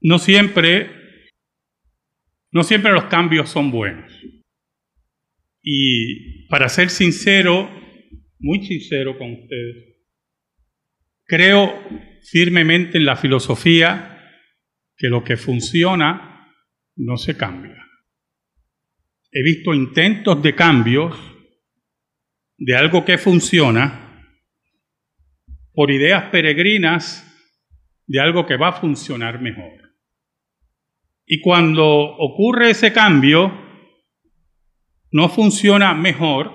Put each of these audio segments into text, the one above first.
no siempre, no siempre los cambios son buenos. Y para ser sincero, muy sincero con ustedes, creo firmemente en la filosofía que lo que funciona no se cambia. He visto intentos de cambios de algo que funciona por ideas peregrinas de algo que va a funcionar mejor. Y cuando ocurre ese cambio, no funciona mejor,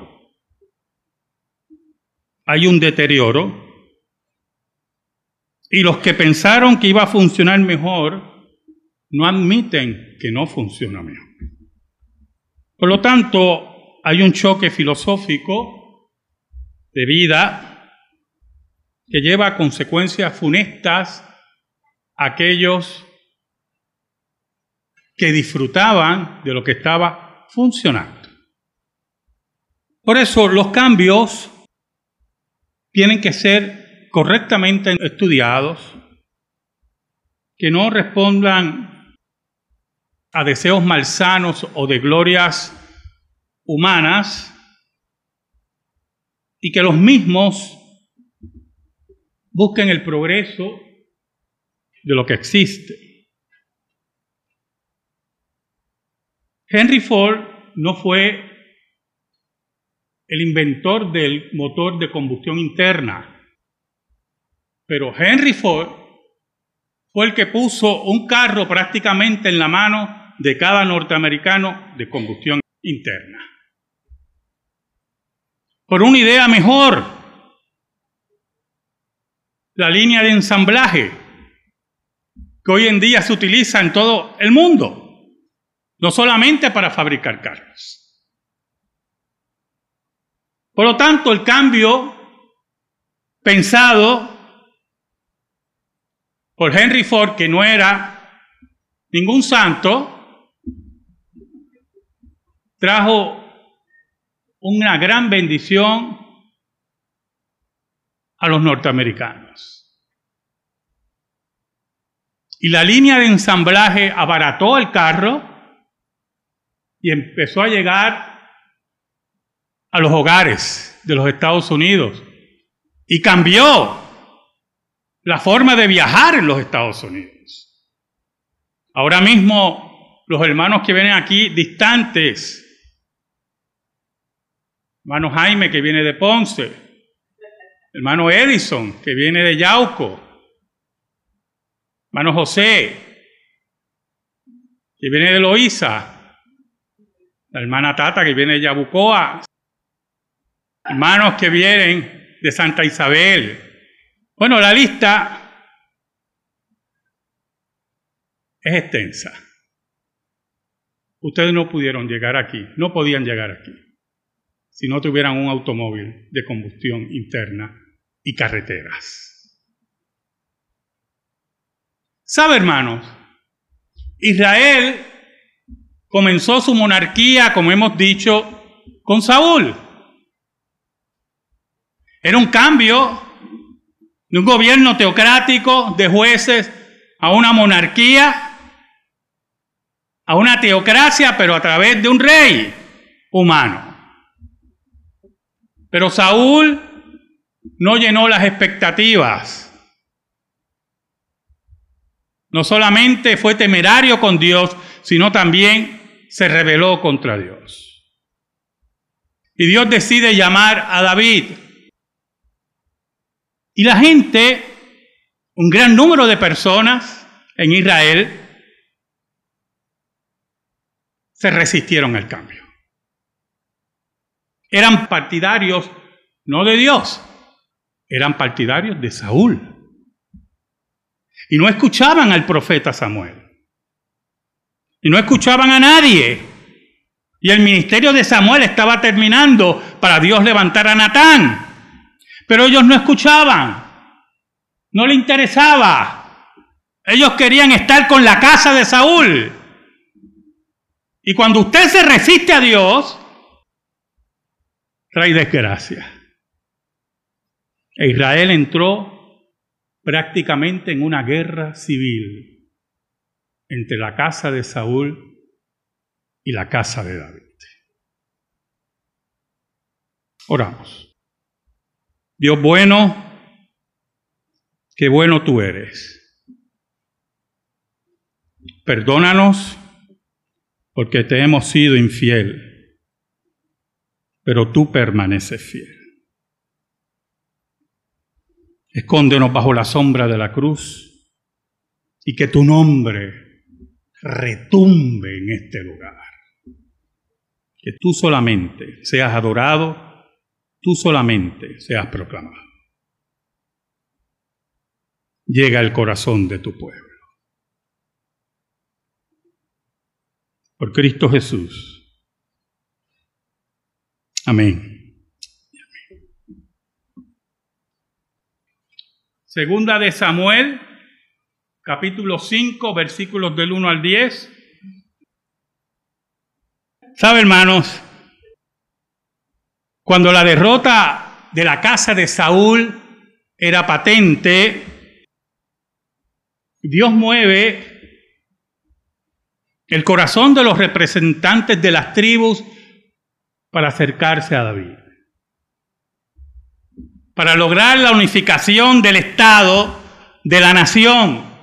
hay un deterioro, y los que pensaron que iba a funcionar mejor no admiten que no funciona mejor. Por lo tanto, hay un choque filosófico de vida que lleva a consecuencias funestas a aquellos que disfrutaban de lo que estaba funcionando. Por eso los cambios tienen que ser correctamente estudiados, que no respondan a deseos malsanos o de glorias humanas, y que los mismos busquen el progreso de lo que existe. Henry Ford no fue el inventor del motor de combustión interna, pero Henry Ford fue el que puso un carro prácticamente en la mano de cada norteamericano de combustión interna. Por una idea mejor, la línea de ensamblaje que hoy en día se utiliza en todo el mundo, no solamente para fabricar carros. Por lo tanto, el cambio pensado por Henry Ford, que no era ningún santo, trajo una gran bendición a los norteamericanos. Y la línea de ensamblaje abarató el carro y empezó a llegar a los hogares de los Estados Unidos y cambió la forma de viajar en los Estados Unidos. Ahora mismo los hermanos que vienen aquí distantes, hermano Jaime que viene de Ponce, hermano Edison que viene de Yauco, hermano José que viene de Loíza, la hermana Tata que viene de Yabucoa, hermanos que vienen de Santa Isabel. Bueno, la lista es extensa. Ustedes no pudieron llegar aquí, no podían llegar aquí, si no tuvieran un automóvil de combustión interna y carreteras. ¿Sabe, hermanos? Israel comenzó su monarquía, como hemos dicho, con Saúl. Era un cambio de un gobierno teocrático de jueces a una monarquía, a una teocracia, pero a través de un rey humano. Pero Saúl no llenó las expectativas. No solamente fue temerario con Dios, sino también se rebeló contra Dios. Y Dios decide llamar a David y la gente, un gran número de personas en Israel, se resistieron al cambio. Eran partidarios no de Dios, eran partidarios de Saúl. Y no escuchaban al profeta Samuel. Y no escuchaban a nadie. Y el ministerio de Samuel estaba terminando para Dios levantar a Natán. Pero ellos no escuchaban, no le interesaba. Ellos querían estar con la casa de Saúl. Y cuando usted se resiste a Dios, trae desgracia. E Israel entró prácticamente en una guerra civil. Entre la casa de Saúl y la casa de David. Oramos. Dios bueno, qué bueno tú eres. Perdónanos porque te hemos sido infiel, pero tú permaneces fiel. Escóndenos bajo la sombra de la cruz y que tu nombre retumbe en este lugar. Que tú solamente seas adorado, tú solamente seas proclamado. Llega al corazón de tu pueblo. Por Cristo Jesús. Amén. Segunda de Samuel, capítulo 5, versículos del 1 al 10. ¿Sabe, hermanos? Cuando la derrota de la casa de Saúl era patente, Dios mueve el corazón de los representantes de las tribus para acercarse a David para lograr la unificación del Estado, de la nación.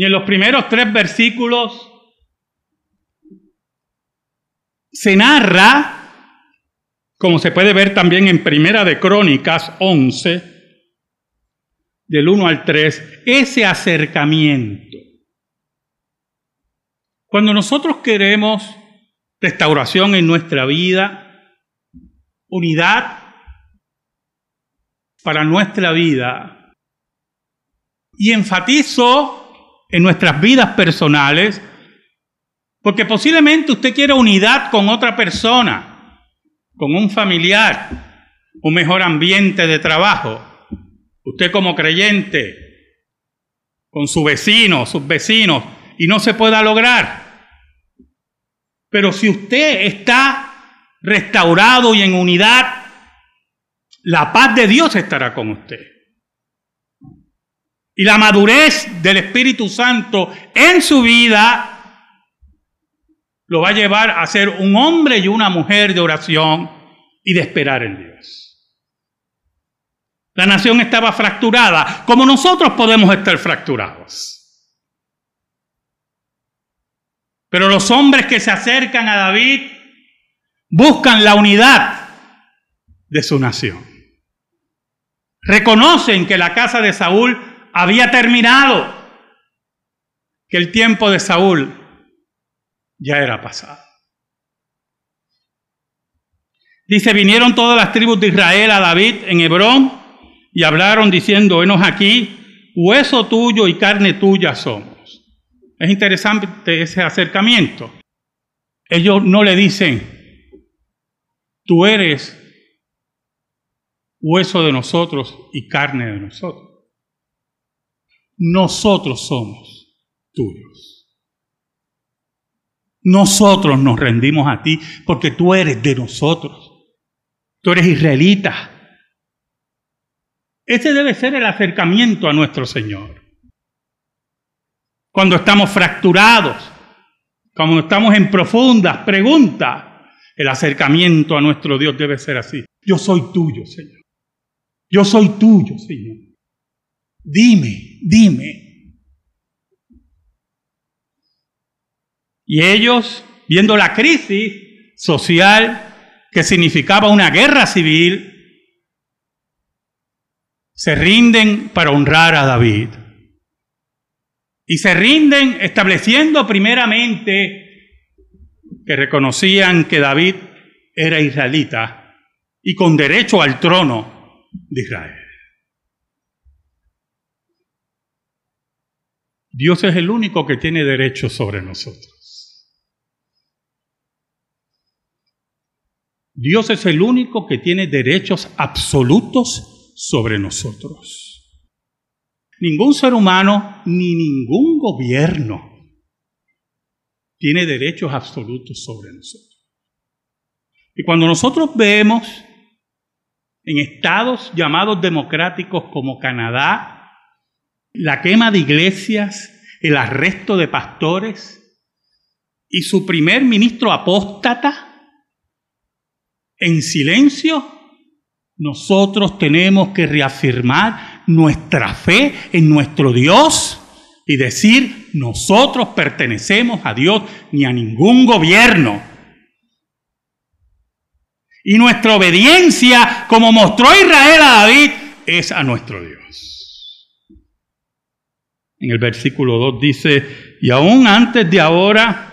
Y en los primeros tres versículos se narra, como se puede ver también en Primera de Crónicas 11, del 1 al 3, ese acercamiento. Cuando nosotros queremos restauración en nuestra vida, unidad para nuestra vida. Y enfatizo en nuestras vidas personales, porque posiblemente usted quiera unidad con otra persona, con un familiar, un mejor ambiente de trabajo. Usted como creyente, con su vecino, sus vecinos, y no se pueda lograr. Pero si usted está restaurado y en unidad, la paz de Dios estará con usted. Y la madurez del Espíritu Santo en su vida lo va a llevar a ser un hombre y una mujer de oración y de esperar en Dios. La nación estaba fracturada, como nosotros podemos estar fracturados. Pero los hombres que se acercan a David buscan la unidad de su nación. Reconocen que la casa de Saúl había terminado, que el tiempo de Saúl ya era pasado. Dice, vinieron todas las tribus de Israel a David en Hebrón y hablaron diciendo, venos aquí, hueso tuyo y carne tuya somos. Es interesante ese acercamiento. Ellos no le dicen, Tú eres hueso de nosotros y carne de nosotros. Nosotros somos tuyos. Nosotros nos rendimos a ti porque tú eres de nosotros. Tú eres israelita. Ese debe ser el acercamiento a nuestro Señor. Cuando estamos fracturados, cuando estamos en profundas preguntas, el acercamiento a nuestro Dios debe ser así. Yo soy tuyo, Señor. Yo soy tuyo, Señor. Dime, dime. Y ellos, viendo la crisis social que significaba una guerra civil, se rinden para honrar a David. Y se rinden estableciendo primeramente que reconocían que David era israelita y con derecho al trono de Israel. Dios es el único que tiene derecho sobre nosotros. Dios es el único que tiene derechos absolutos sobre nosotros. Ningún ser humano ni ningún gobierno tiene derechos absolutos sobre nosotros. Y cuando nosotros vemos en estados llamados democráticos como Canadá, la quema de iglesias, el arresto de pastores y su primer ministro apóstata en silencio, nosotros tenemos que reafirmar nuestra fe en nuestro Dios y decir, nosotros pertenecemos a Dios ni a ningún gobierno. Y nuestra obediencia, como mostró Israel a David, es a nuestro Dios. En el versículo 2 dice, y aún antes de ahora,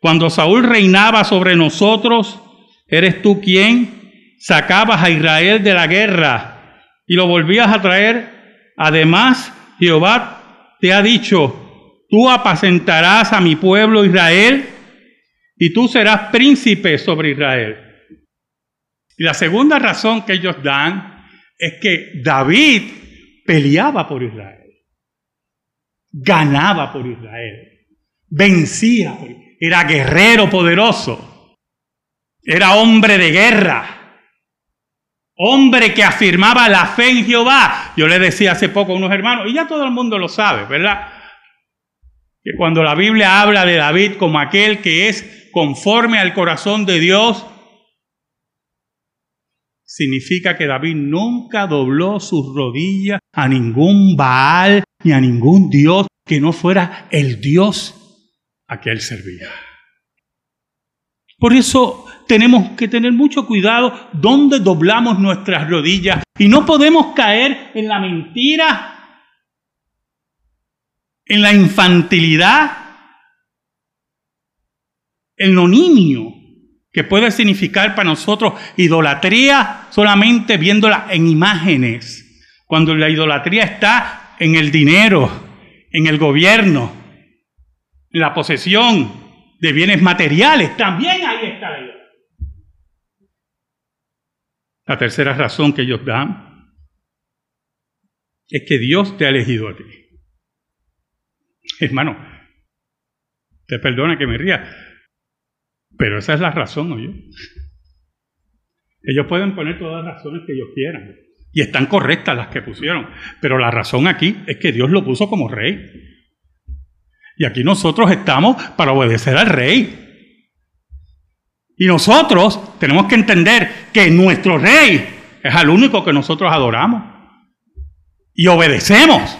cuando Saúl reinaba sobre nosotros, eres tú quien sacabas a Israel de la guerra y lo volvías a traer. Además, Jehová te ha dicho, tú apacentarás a mi pueblo Israel y tú serás príncipe sobre Israel. Y la segunda razón que ellos dan es que David peleaba por Israel, ganaba por Israel, vencía, era guerrero poderoso, era hombre de guerra, hombre que afirmaba la fe en Jehová. Yo le decía hace poco a unos hermanos, y ya todo el mundo lo sabe, ¿verdad? Que cuando la Biblia habla de David como aquel que es conforme al corazón de Dios, significa que David nunca dobló sus rodillas a ningún Baal ni a ningún Dios que no fuera el Dios a que él servía. Por eso tenemos que tener mucho cuidado donde doblamos nuestras rodillas y no podemos caer en la mentira, en la infantilidad, en lo niño que puede significar para nosotros idolatría solamente viéndola en imágenes, cuando la idolatría está en el dinero, en el gobierno, en la posesión de bienes materiales, también ahí está la tercera razón que ellos dan es que Dios te ha elegido a ti. Hermano, te perdona que me ría, pero esa es la razón, ¿no? Ellos pueden poner todas las razones que ellos quieran. Y están correctas las que pusieron. Pero la razón aquí es que Dios lo puso como rey. Y aquí nosotros estamos para obedecer al rey. Y nosotros tenemos que entender que nuestro rey es al único que nosotros adoramos. Y obedecemos.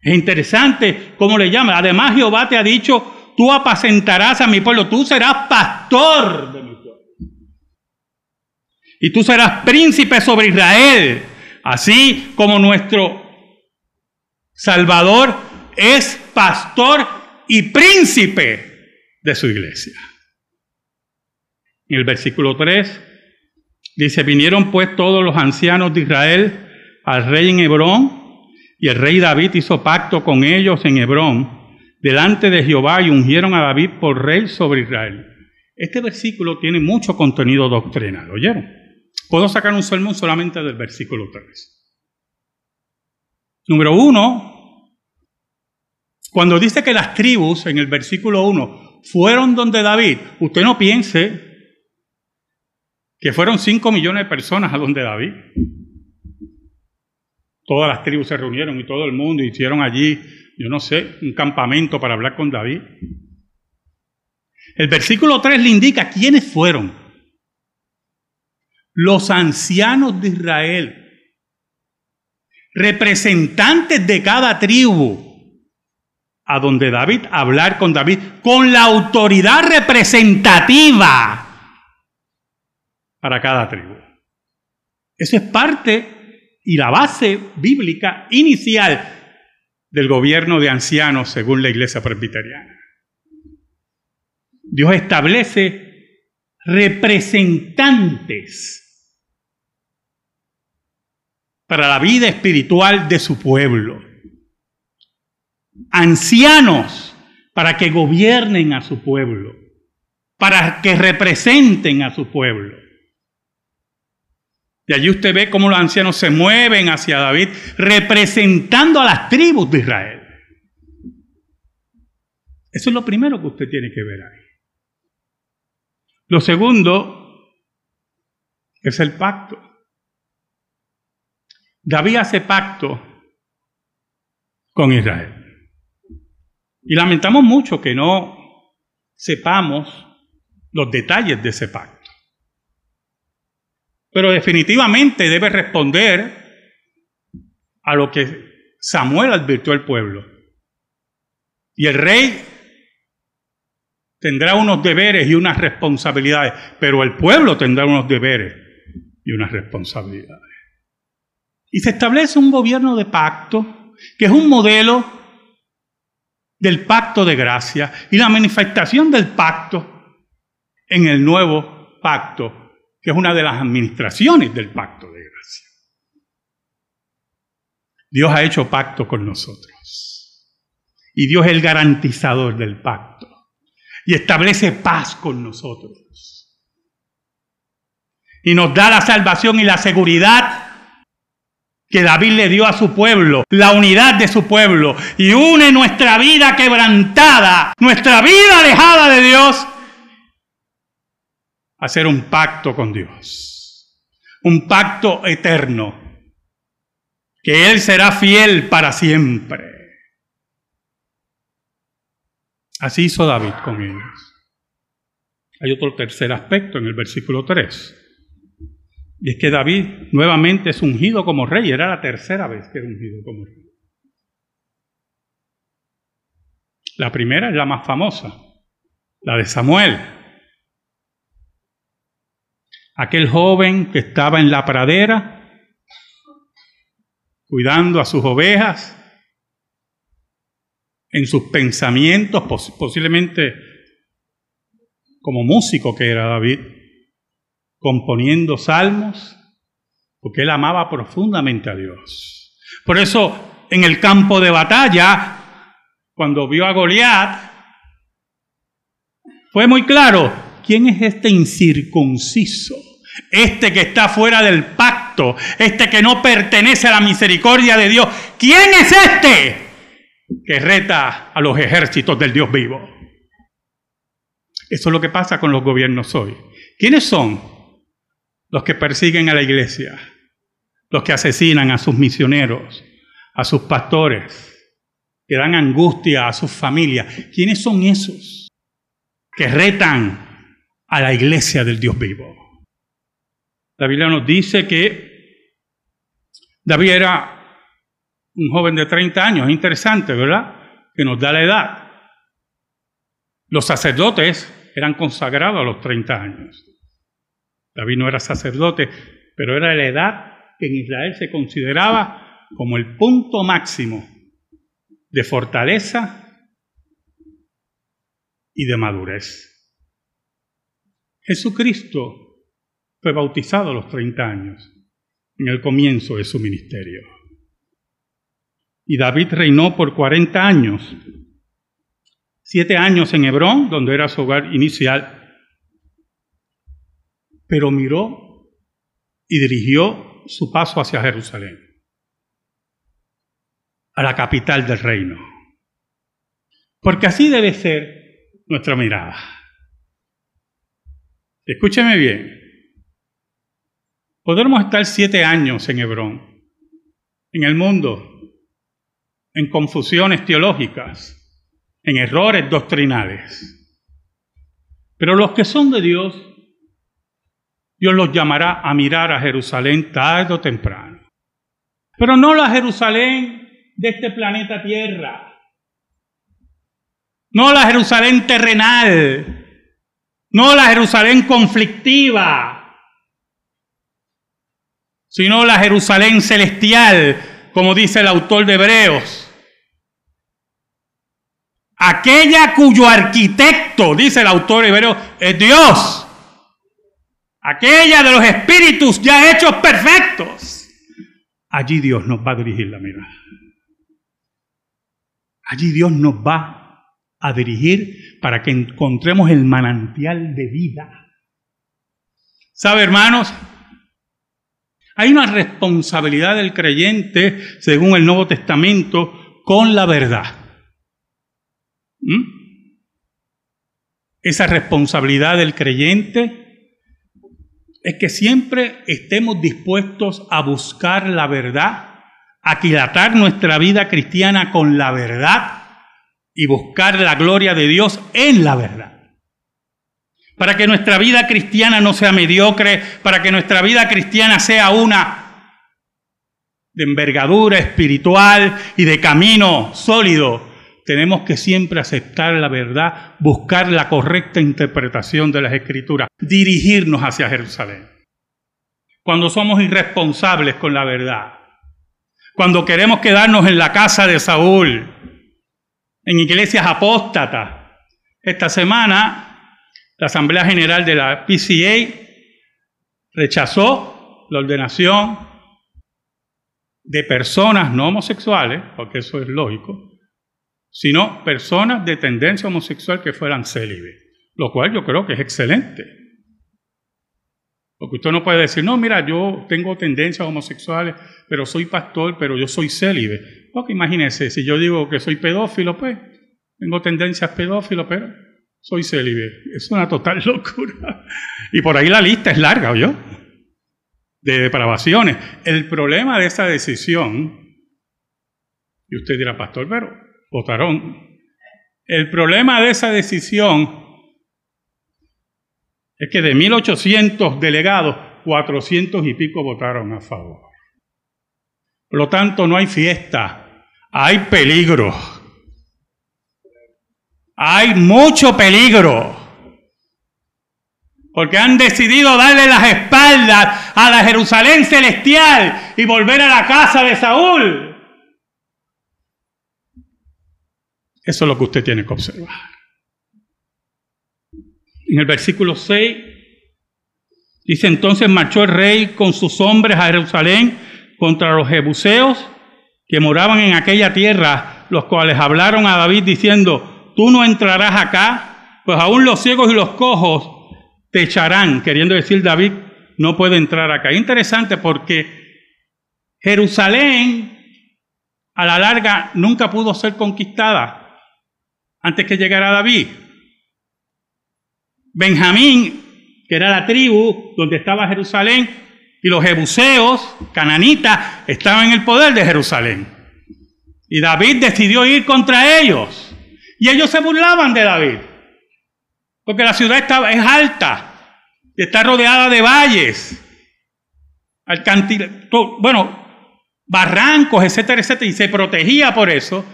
Es interesante cómo le llama. Además Jehová te ha dicho, tú apacentarás a mi pueblo, tú serás pastor. Y tú serás príncipe sobre Israel, así como nuestro Salvador es pastor y príncipe de su iglesia. En el versículo 3 dice, vinieron pues todos los ancianos de Israel al rey en Hebrón, y el rey David hizo pacto con ellos en Hebrón delante de Jehová y ungieron a David por rey sobre Israel. Este versículo tiene mucho contenido doctrinal, ¿oyeron? Puedo sacar un sermón solamente del versículo 3. Número uno, cuando dice que las tribus en el versículo 1 fueron donde David, usted no piense que fueron 5 millones de personas a donde David. Todas las tribus se reunieron y todo el mundo hicieron allí yo no sé, un campamento para hablar con David. El versículo 3 le indica quiénes fueron. Los ancianos de Israel, representantes de cada tribu, a donde David, hablar con David, con la autoridad representativa para cada tribu. Eso es parte y la base bíblica inicial del gobierno de ancianos según la iglesia presbiteriana. Dios establece representantes para la vida espiritual de su pueblo. Ancianos para que gobiernen a su pueblo, para que representen a su pueblo. Y allí usted ve cómo los ancianos se mueven hacia David, representando a las tribus de Israel. Eso es lo primero que usted tiene que ver ahí. Lo segundo es el pacto. David hace pacto con Israel. Y lamentamos mucho que no sepamos los detalles de ese pacto. Pero definitivamente debe responder a lo que Samuel advirtió al pueblo. Y el rey tendrá unos deberes y unas responsabilidades, pero el pueblo tendrá unos deberes y unas responsabilidades. Y se establece un gobierno de pacto, que es un modelo del pacto de gracia y la manifestación del pacto en el nuevo pacto, que es una de las administraciones del pacto de gracia. Dios ha hecho pacto con nosotros. Y Dios es el garantizador del pacto. Y establece paz con nosotros. Y nos da la salvación y la seguridad que David le dio a su pueblo, la unidad de su pueblo, y une nuestra vida quebrantada, nuestra vida alejada de Dios, a hacer un pacto con Dios, un pacto eterno, que Él será fiel para siempre. Así hizo David con ellos. Hay otro tercer aspecto en el versículo 3. Y es que David nuevamente es ungido como rey. Era la tercera vez que era ungido como rey. La primera es la más famosa, la de Samuel. Aquel joven que estaba en la pradera, cuidando a sus ovejas, en sus pensamientos, posiblemente como músico que era David, componiendo salmos, porque él amaba profundamente a Dios. Por eso, en el campo de batalla, cuando vio a Goliat, fue muy claro, ¿quién es este incircunciso? Este que está fuera del pacto, este que no pertenece a la misericordia de Dios. ¿Quién es este que reta a los ejércitos del Dios vivo? Eso es lo que pasa con los gobiernos hoy. ¿Quiénes son? Los que persiguen a la iglesia, los que asesinan a sus misioneros, a sus pastores, que dan angustia a sus familias. ¿Quiénes son esos que retan a la iglesia del Dios vivo? La Biblia nos dice que David era un joven de 30 años, es interesante, ¿verdad? Que nos da la edad. Los sacerdotes eran consagrados a los 30 años. David no era sacerdote, pero era la edad que en Israel se consideraba como el punto máximo de fortaleza y de madurez. Jesucristo fue bautizado a los 30 años, en el comienzo de su ministerio. Y David reinó por 40 años, siete años en Hebrón, donde era su hogar inicial, pero miró y dirigió su paso hacia Jerusalén, a la capital del reino. Porque así debe ser nuestra mirada. Escúcheme bien. Podremos estar siete años en Hebrón, en el mundo, en confusiones teológicas, en errores doctrinales. Pero los que son de Dios Dios los llamará a mirar a Jerusalén tarde o temprano. Pero no la Jerusalén de este planeta Tierra. No la Jerusalén terrenal. No la Jerusalén conflictiva. Sino la Jerusalén celestial, como dice el autor de Hebreos. Aquella cuyo arquitecto, dice el autor de Hebreos, es Dios aquella de los espíritus ya hechos perfectos. Allí Dios nos va a dirigir la mirada. Allí Dios nos va a dirigir para que encontremos el manantial de vida. ¿Sabe, hermanos? Hay una responsabilidad del creyente, según el Nuevo Testamento, con la verdad. ¿Mm? Esa responsabilidad del creyente es que siempre estemos dispuestos a buscar la verdad, aquilatar nuestra vida cristiana con la verdad y buscar la gloria de Dios en la verdad. Para que nuestra vida cristiana no sea mediocre, para que nuestra vida cristiana sea una de envergadura espiritual y de camino sólido, tenemos que siempre aceptar la verdad, buscar la correcta interpretación de las escrituras, dirigirnos hacia Jerusalén. Cuando somos irresponsables con la verdad, cuando queremos quedarnos en la casa de Saúl, en iglesias apóstatas. Esta semana, la Asamblea General de la PCA rechazó la ordenación de personas no homosexuales, porque eso es lógico, sino personas de tendencia homosexual que fueran célibes, lo cual yo creo que es excelente. Porque usted no puede decir, no, mira, yo tengo tendencias homosexuales, pero soy pastor, pero yo soy célibe. Porque imagínense, si yo digo que soy pedófilo, pues tengo tendencias pedófilo, pero soy célibe. Es una total locura. Y por ahí la lista es larga, ¿oyó? de depravaciones. El problema de esa decisión, y usted dirá, pastor, pero votaron. El problema de esa decisión es que de 1.800 delegados, 400 y pico votaron a favor. Por lo tanto, no hay fiesta, hay peligro. Hay mucho peligro porque han decidido darle las espaldas a la Jerusalén celestial y volver a la casa de Saúl. Eso es lo que usted tiene que observar. En el versículo 6 dice entonces marchó el rey con sus hombres a Jerusalén contra los jebuseos que moraban en aquella tierra, los cuales hablaron a David diciendo, tú no entrarás acá, pues aún los ciegos y los cojos te echarán, queriendo decir David, no puede entrar acá. Interesante porque Jerusalén a la larga nunca pudo ser conquistada antes que llegara David. Benjamín, que era la tribu donde estaba Jerusalén, y los jebuseos, cananitas, estaban en el poder de Jerusalén. Y David decidió ir contra ellos. Y ellos se burlaban de David. Porque la ciudad estaba, es alta, está rodeada de valles, bueno, barrancos, etcétera, etcétera, y se protegía por eso,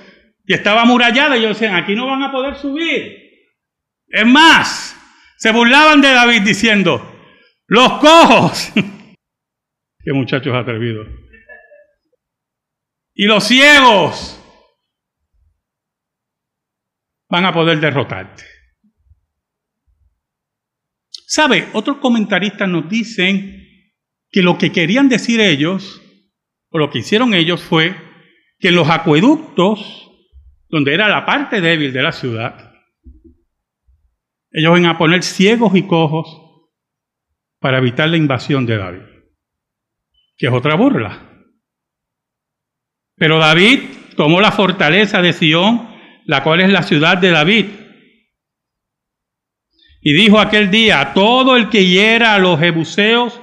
y estaba amurallada, y ellos decían, aquí no van a poder subir. Es más, se burlaban de David diciendo, los cojos, qué muchachos atrevidos, y los ciegos van a poder derrotarte. ¿Sabe? Otros comentaristas nos dicen que lo que querían decir ellos, o lo que hicieron ellos fue que los acueductos, donde era la parte débil de la ciudad, ellos iban a poner ciegos y cojos para evitar la invasión de David, que es otra burla. Pero David tomó la fortaleza de Sión, la cual es la ciudad de David, y dijo aquel día, todo el que hiera a los jebuseos,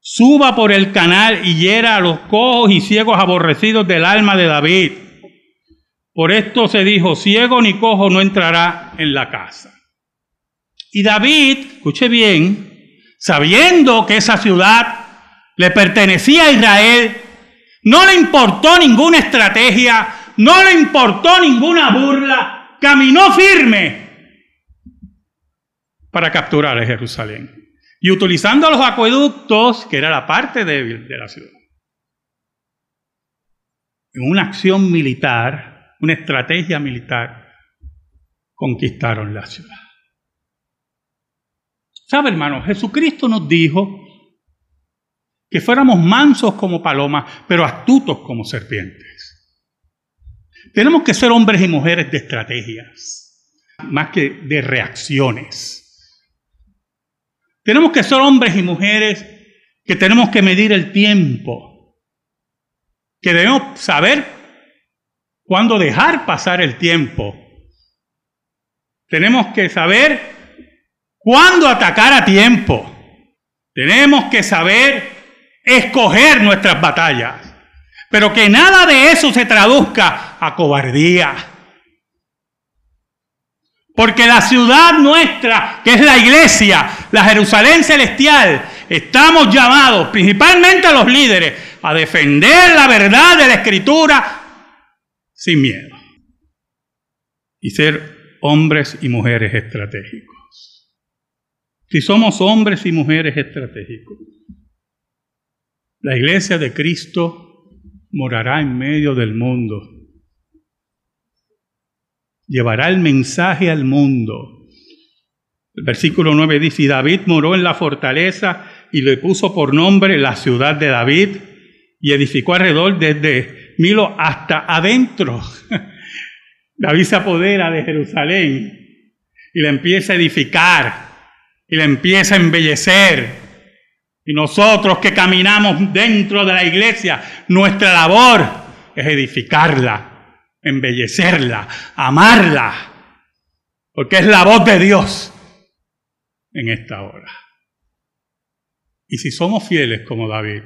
suba por el canal y hiera a los cojos y ciegos aborrecidos del alma de David. Por esto se dijo, ciego ni cojo no entrará en la casa. Y David, escuche bien, sabiendo que esa ciudad le pertenecía a Israel, no le importó ninguna estrategia, no le importó ninguna burla, caminó firme para capturar a Jerusalén. Y utilizando los acueductos, que era la parte débil de la ciudad. En una acción militar, una estrategia militar, conquistaron la ciudad. ¿Sabe, hermano? Jesucristo nos dijo que fuéramos mansos como palomas, pero astutos como serpientes. Tenemos que ser hombres y mujeres de estrategias, más que de reacciones. Tenemos que ser hombres y mujeres que tenemos que medir el tiempo, que debemos saber cuándo dejar pasar el tiempo. Tenemos que saber cuándo atacar a tiempo. Tenemos que saber escoger nuestras batallas. Pero que nada de eso se traduzca a cobardía. Porque la ciudad nuestra, que es la iglesia, la Jerusalén celestial, estamos llamados, principalmente los líderes, a defender la verdad de la escritura sin miedo. Y ser hombres y mujeres estratégicos. Si somos hombres y mujeres estratégicos, la iglesia de Cristo morará en medio del mundo. Llevará el mensaje al mundo. El versículo 9 dice, y David moró en la fortaleza y le puso por nombre la ciudad de David y edificó alrededor desde Milo hasta adentro. David se apodera de Jerusalén y le empieza a edificar y le empieza a embellecer y nosotros que caminamos dentro de la iglesia, nuestra labor es edificarla, embellecerla, amarla, porque es la voz de Dios en esta hora. Y si somos fieles como David,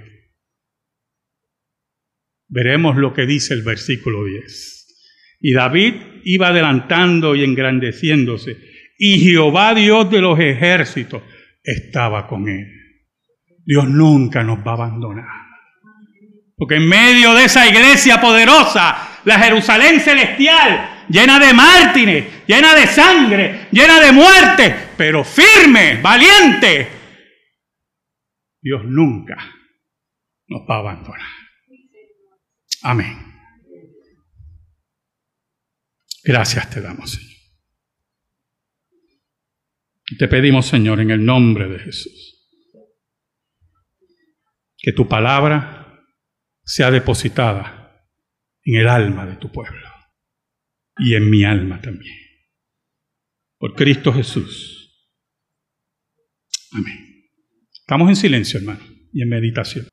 veremos lo que dice el versículo 10. Y David iba adelantando y engrandeciéndose, y Jehová Dios de los ejércitos estaba con él. Dios nunca nos va a abandonar. Porque en medio de esa iglesia poderosa, la Jerusalén celestial, llena de mártires, llena de sangre, llena de muerte, pero firme, valiente, Dios nunca nos va a abandonar. Amén. Gracias te damos, Señor. Te pedimos, Señor, en el nombre de Jesús que tu palabra sea depositada en el alma de tu pueblo y en mi alma también. Por Cristo Jesús. Amén. Estamos en silencio, hermano, y en meditación.